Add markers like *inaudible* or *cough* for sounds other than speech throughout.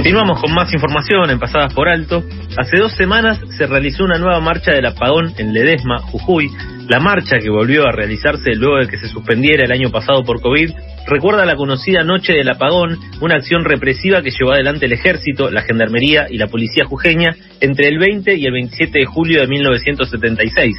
Continuamos con más información en Pasadas por Alto. Hace dos semanas se realizó una nueva marcha del apagón en Ledesma, Jujuy. La marcha que volvió a realizarse luego de que se suspendiera el año pasado por COVID recuerda la conocida Noche del Apagón, una acción represiva que llevó adelante el ejército, la gendarmería y la policía jujeña entre el 20 y el 27 de julio de 1976.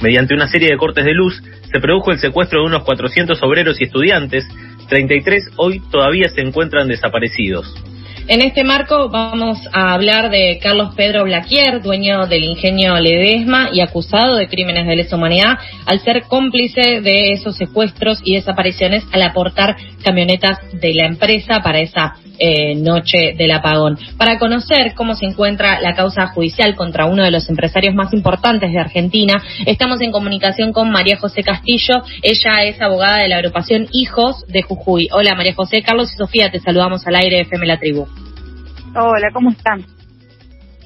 Mediante una serie de cortes de luz, se produjo el secuestro de unos 400 obreros y estudiantes. 33 hoy todavía se encuentran desaparecidos. En este marco vamos a hablar de Carlos Pedro Blaquier, dueño del ingenio Ledesma y acusado de crímenes de lesa humanidad al ser cómplice de esos secuestros y desapariciones al aportar camionetas de la empresa para esa eh, noche del apagón. Para conocer cómo se encuentra la causa judicial contra uno de los empresarios más importantes de Argentina, estamos en comunicación con María José Castillo. Ella es abogada de la agrupación Hijos de Jujuy. Hola María José, Carlos y Sofía, te saludamos al aire de FM La Tribu. Hola, ¿cómo están?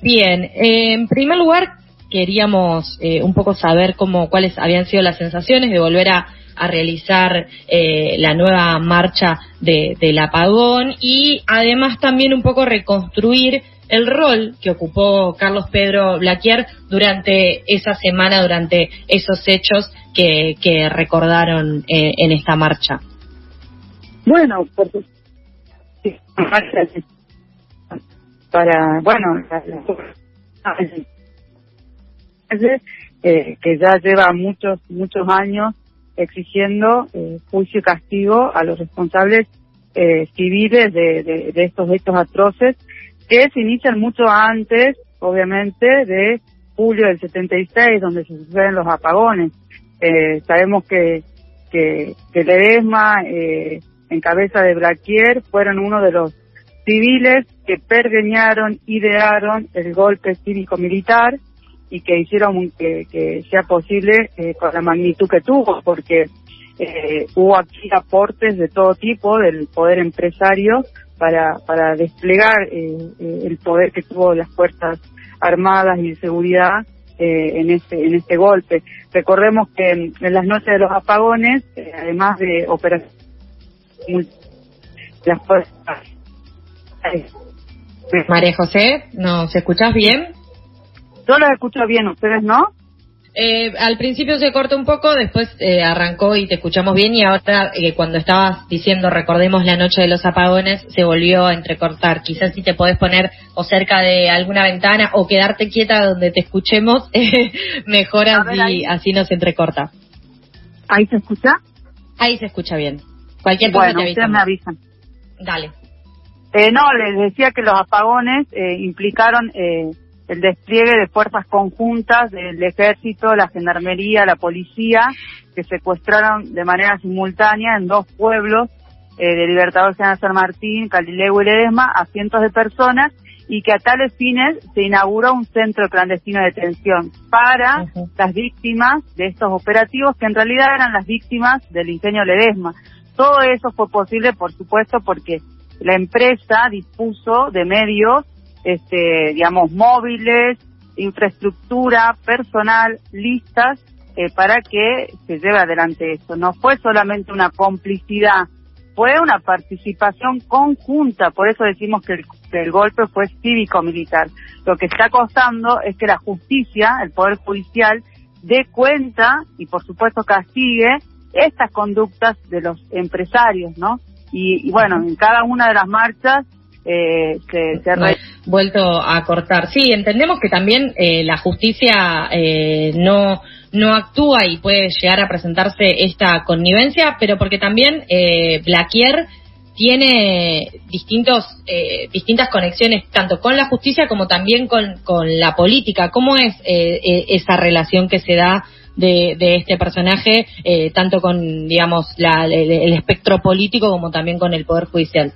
Bien, eh, en primer lugar queríamos eh, un poco saber cómo cuáles habían sido las sensaciones de volver a a realizar eh, la nueva marcha de, del apagón y además también un poco reconstruir el rol que ocupó Carlos Pedro Blaquier durante esa semana, durante esos hechos que, que recordaron eh, en esta marcha. Bueno, por para, bueno, eh, que ya lleva muchos, muchos años exigiendo eh, juicio y castigo a los responsables eh, civiles de, de, estos hechos atroces que se inician mucho antes, obviamente, de julio del 76, donde se suceden los apagones. Eh, sabemos que, que, que Ledesma, en cabeza de Blaquier, fueron uno de los civiles que pergeñaron, idearon el golpe cívico-militar y que hicieron que, que sea posible eh, con la magnitud que tuvo, porque eh, hubo aquí aportes de todo tipo del poder empresario para, para desplegar eh, eh el poder que tuvo las Fuerzas Armadas y de Seguridad eh, en este en este golpe. Recordemos que en, las noches de los apagones, eh, además de operaciones las fuerzas María José, ¿nos escuchas bien? Yo los escucho bien, ¿ustedes no? Eh, al principio se cortó un poco, después eh, arrancó y te escuchamos bien y ahora eh, cuando estabas diciendo recordemos la noche de los apagones se volvió a entrecortar. Quizás si te podés poner o cerca de alguna ventana o quedarte quieta donde te escuchemos, *laughs* mejor así, así no se entrecorta. ¿Ahí se escucha? Ahí se escucha bien. Cualquier cosa bueno, te me avisan. Dale. Eh, no, les decía que los apagones implicaron el despliegue de fuerzas conjuntas del ejército, la gendarmería, la policía, que secuestraron de manera simultánea en dos pueblos eh, de Libertador General San Martín, Calileo y Ledesma a cientos de personas y que a tales fines se inauguró un centro clandestino de detención para las víctimas de estos operativos que en realidad eran las víctimas del ingenio Ledesma. Todo eso fue posible, por supuesto, porque la empresa dispuso de medios este, digamos, móviles, infraestructura, personal, listas eh, para que se lleve adelante esto. No fue solamente una complicidad, fue una participación conjunta, por eso decimos que el, golpe fue cívico-militar. Lo que está costando es que la justicia, el Poder Judicial, dé cuenta y por supuesto castigue estas conductas de los empresarios, ¿no? Y, y bueno, en cada una de las marchas eh, se, ha vuelto a cortar. Sí, entendemos que también eh, la justicia eh, no no actúa y puede llegar a presentarse esta connivencia, pero porque también eh, Blaquier tiene distintos eh, distintas conexiones tanto con la justicia como también con, con la política. ¿Cómo es eh, eh esa relación que se da de, este personaje eh, tanto con digamos la, el, el espectro político como también con el poder judicial?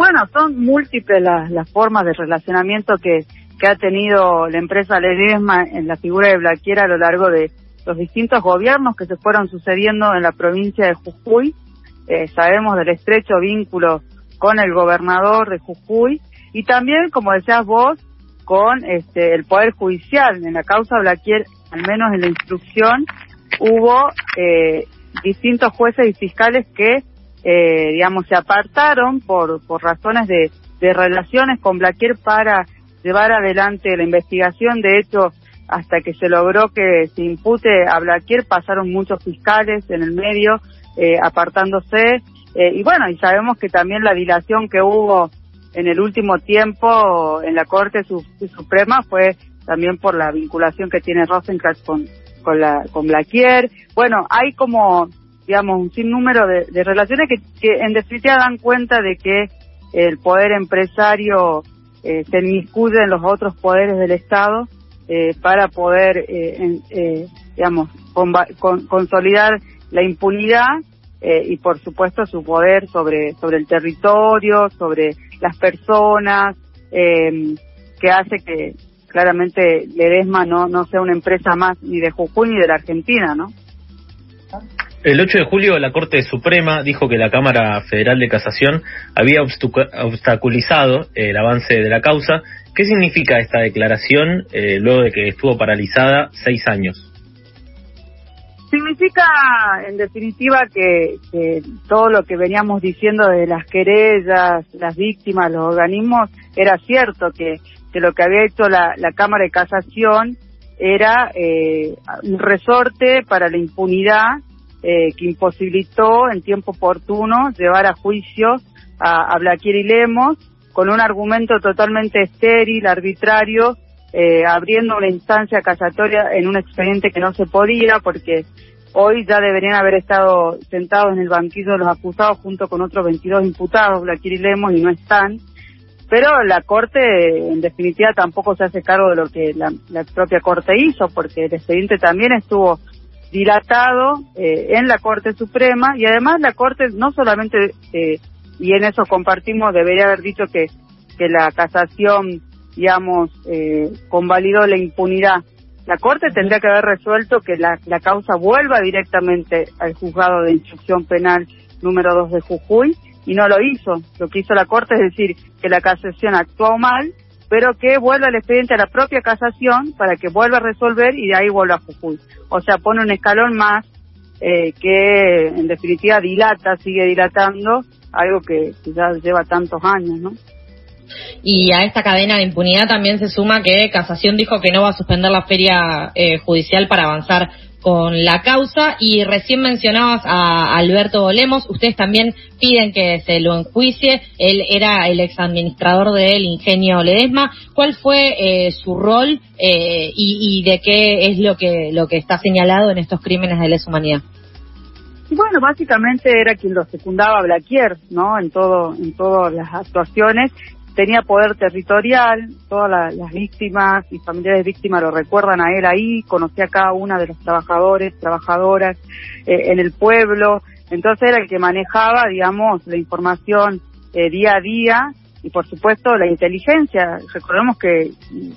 Bueno, son múltiples las, las formas de relacionamiento que, que ha tenido la empresa Ledesma en la figura de Blaquiera a lo largo de los distintos gobiernos que se fueron sucediendo en la provincia de Jujuy. Eh, sabemos del estrecho vínculo con el gobernador de Jujuy y también, como decías vos, con este, el Poder Judicial. En la causa Blaquier, al menos en la instrucción, hubo eh, distintos jueces y fiscales que eh, digamos, se apartaron por, por razones de, de relaciones con Blaquier para llevar adelante la investigación. De hecho, hasta que se logró que se impute a Blaquier, pasaron muchos fiscales en el medio, eh, apartándose. Eh, y bueno, y sabemos que también la dilación que hubo en el último tiempo en la Corte Suprema fue también por la vinculación que tiene Rosencrantz con, con, la, con Blaquier. Bueno, hay como, digamos, un sinnúmero de, de relaciones que, que en definitiva dan cuenta de que el poder empresario eh, se inmiscuye en los otros poderes del Estado eh, para poder, eh, eh digamos, consolidar la impunidad eh, y, por supuesto, su poder sobre, sobre el territorio, sobre las personas, que hace que claramente Ledesma no, no sea una empresa más ni de Jujuy ni de la Argentina, ¿no? El 8 de julio la Corte Suprema dijo que la Cámara Federal de Casación había obstaculizado el avance de la causa. ¿Qué significa esta declaración eh, luego de que estuvo paralizada seis años? Significa, en definitiva, que, todo lo que veníamos diciendo de las querellas, las víctimas, los organismos, era cierto, que, que lo que había hecho la, Cámara de Casación era eh, un resorte para la impunidad eh, que imposibilitó en tiempo oportuno llevar a juicio a, a Blaquier y Lemos con un argumento totalmente estéril, arbitrario, eh, abriendo una instancia casatoria en un expediente que no se podía porque hoy ya deberían haber estado sentados en el banquillo de los acusados junto con otros 22 imputados, Blaquier y Lemos, y no están. Pero la Corte, en definitiva, tampoco se hace cargo de lo que la, la propia Corte hizo, porque el expediente también estuvo dilatado eh, en la Corte Suprema y además la Corte no solamente, eh, y en eso compartimos, debería haber dicho que, que la casación, digamos, eh, convalidó la impunidad. La Corte tendría que haber resuelto que la, la causa vuelva directamente al juzgado de instrucción penal número 2 de Jujuy y no lo hizo. Lo que hizo la Corte es decir que la casación actuó mal pero que vuelva el expediente a la propia casación para que vuelva a resolver y de ahí vuelva a Jujuy. O sea, pone un escalón más eh, que en definitiva dilata, sigue dilatando algo que, ya lleva tantos años, ¿no? Y a esta cadena de impunidad también se suma que Casación dijo que no va a suspender la feria eh, judicial para avanzar con la causa. Y recién mencionabas a Alberto Bolemos, ustedes también piden que se lo enjuicie, él era el exadministrador del ingenio Ledesma, ¿cuál fue eh, su rol eh, y, de qué es lo que, lo que está señalado en estos crímenes de lesa humanidad? Bueno, básicamente era quien lo secundaba Blaquier, ¿no? En todo, en todas las actuaciones tenía poder territorial, todas las víctimas y familiares víctimas lo recuerdan a él ahí, conocía a cada una de los trabajadores, trabajadoras eh, en el pueblo, entonces era el que manejaba, digamos, la información eh, día a día y por supuesto la inteligencia. Recordemos que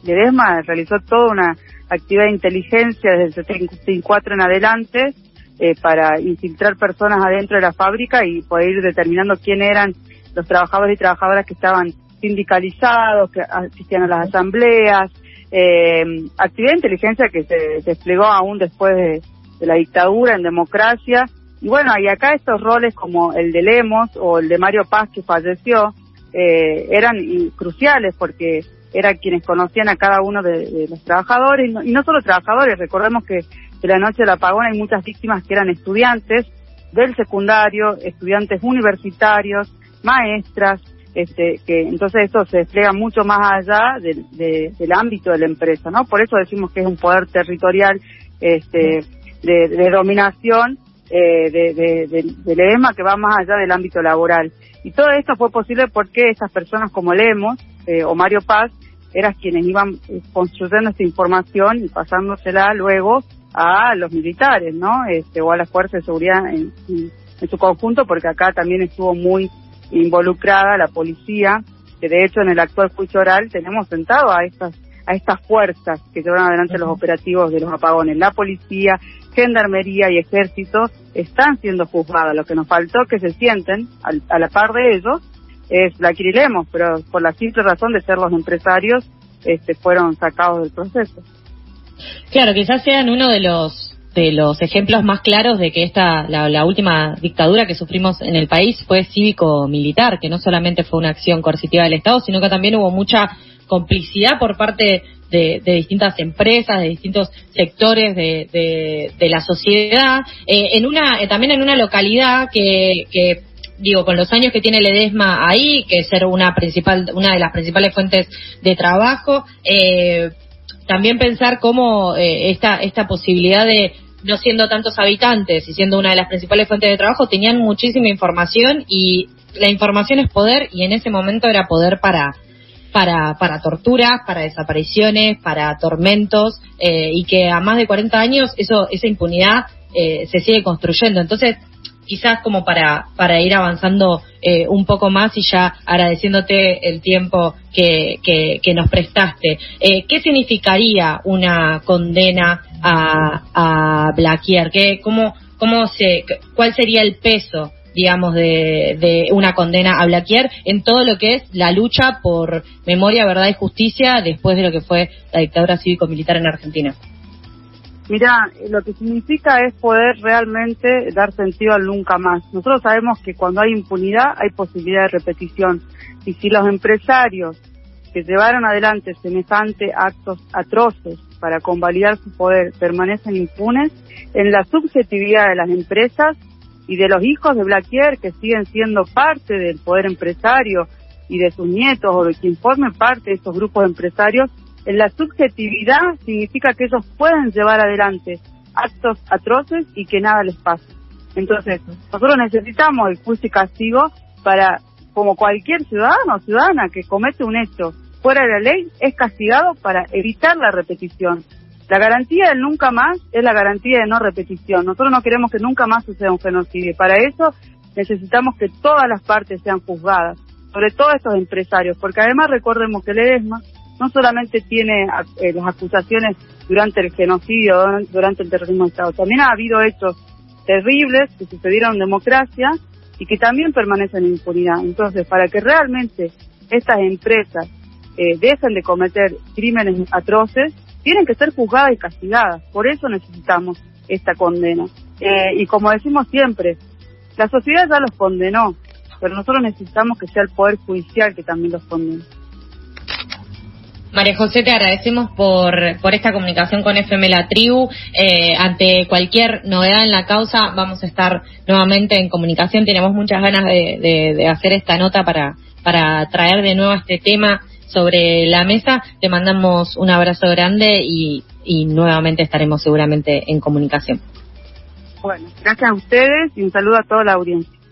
Ledesma realizó toda una actividad de inteligencia desde el 74 en adelante eh, para infiltrar personas adentro de la fábrica y poder ir determinando quién eran los trabajadores y trabajadoras que estaban sindicalizados, que asistían a las asambleas, eh, actividad de inteligencia que se desplegó aún después de, la dictadura en democracia. Y bueno, y acá estos roles como el de Lemos o el de Mario Paz que falleció, eh, eran cruciales porque eran quienes conocían a cada uno de, los trabajadores, y no, solo trabajadores, recordemos que de la noche del apagón hay muchas víctimas que eran estudiantes del secundario, estudiantes universitarios, maestras, este, que entonces esto se despliega mucho más allá del ámbito de la empresa, ¿no? Por eso decimos que es un poder territorial este, de, dominación eh, de, del EMA que va más allá del ámbito laboral. Y todo esto fue posible porque esas personas como Lemos eh, o Mario Paz eran quienes iban eh, construyendo esta información y pasándosela luego a los militares, ¿no? Este, o a las fuerzas de seguridad en su conjunto, porque acá también estuvo muy involucrada la policía, que de hecho en el actual juicio oral tenemos sentado a estas a estas fuerzas que llevan adelante los operativos de los apagones. La policía, gendarmería y ejército están siendo juzgadas. Lo que nos faltó que se sienten a la par de ellos es la Quirilemos, pero por la simple razón de ser los empresarios este, fueron sacados del proceso. Claro, quizás sean uno de los de los ejemplos más claros de que esta, la, última dictadura que sufrimos en el país fue cívico-militar, que no solamente fue una acción coercitiva del Estado, sino que también hubo mucha complicidad por parte de, distintas empresas, de distintos sectores de, la sociedad, eh, en una, eh, también en una localidad que, digo, con los años que tiene Ledesma ahí, que es ser una principal, una de las principales fuentes de trabajo, eh, también pensar cómo esta, esta posibilidad de no siendo tantos habitantes y siendo una de las principales fuentes de trabajo, tenían muchísima información y la información es poder y en ese momento era poder para para, para torturas, para desapariciones, para tormentos eh, y que a más de 40 años eso esa impunidad eh, se sigue construyendo. Entonces, quizás como para, para ir avanzando eh, un poco más y ya agradeciéndote el tiempo que, que, nos prestaste. Eh, ¿Qué significaría una condena a, a Blaquier? ¿Qué, cómo, cómo se, ¿Cuál sería el peso? digamos, de, de una condena a Blaquier en todo lo que es la lucha por memoria, verdad y justicia después de lo que fue la dictadura cívico-militar en Argentina. Mira, lo que significa es poder realmente dar sentido al nunca más. Nosotros sabemos que cuando hay impunidad hay posibilidad de repetición. Y si los empresarios que llevaron adelante semejantes actos atroces para convalidar su poder permanecen impunes, en la subjetividad de las empresas y de los hijos de Blaquier que siguen siendo parte del poder empresario y de sus nietos o de quien forme parte de esos grupos empresarios, la subjetividad significa que ellos pueden llevar adelante actos atroces y que nada les pase. Entonces, nosotros necesitamos el juicio y castigo para, como cualquier ciudadano o ciudadana que comete un hecho fuera de la ley, es castigado para evitar la repetición. La garantía del nunca más es la garantía de no repetición. Nosotros no queremos que nunca más suceda un genocidio. Para eso necesitamos que todas las partes sean juzgadas, sobre todo estos empresarios, porque además recordemos que el EDESMA no solamente tiene eh, las acusaciones durante el genocidio, durante el terrorismo de Estado, también ha habido hechos terribles que sucedieron en democracia y que también permanecen en impunidad. Entonces, para que realmente estas empresas eh, dejen de cometer crímenes atroces, tienen que ser juzgadas y castigadas. Por eso necesitamos esta condena. Eh, y como decimos siempre, la sociedad ya los condenó, pero nosotros necesitamos que sea el Poder Judicial que también los condene. María José, te agradecemos por, por esta comunicación con FM La Tribu. Eh, ante cualquier novedad en la causa, vamos a estar nuevamente en comunicación. Tenemos muchas ganas de, de, hacer esta nota para, para traer de nuevo este tema sobre la mesa. Te mandamos un abrazo grande y, y nuevamente estaremos seguramente en comunicación. Bueno, gracias a ustedes y un saludo a toda la audiencia.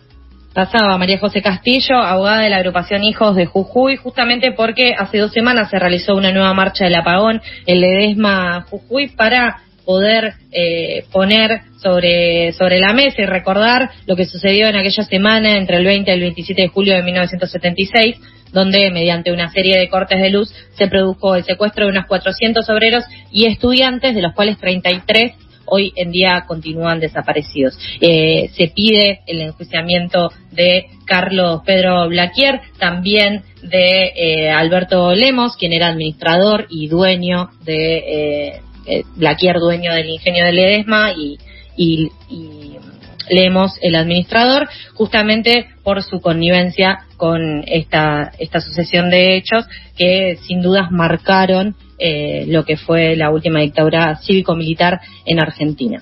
Pasaba María José Castillo, abogada de la agrupación Hijos de Jujuy, justamente porque hace dos semanas se realizó una nueva marcha del apagón en Ledesma Jujuy para poder eh, poner sobre, sobre la mesa y recordar lo que sucedió en aquella semana entre el 20 y el 27 de julio de 1976, donde mediante una serie de cortes de luz se produjo el secuestro de unos 400 obreros y estudiantes, de los cuales 33 hoy en día continúan desaparecidos. Eh, se pide el enjuiciamiento de Carlos Pedro Blaquier, también de eh, Alberto Lemos, quien era administrador y dueño de eh, Blaquier, dueño del ingenio de Ledesma y, y, y Lemos, el administrador, justamente por su connivencia con esta, esta sucesión de hechos que sin dudas marcaron eh, lo que fue la última dictadura cívico-militar en Argentina.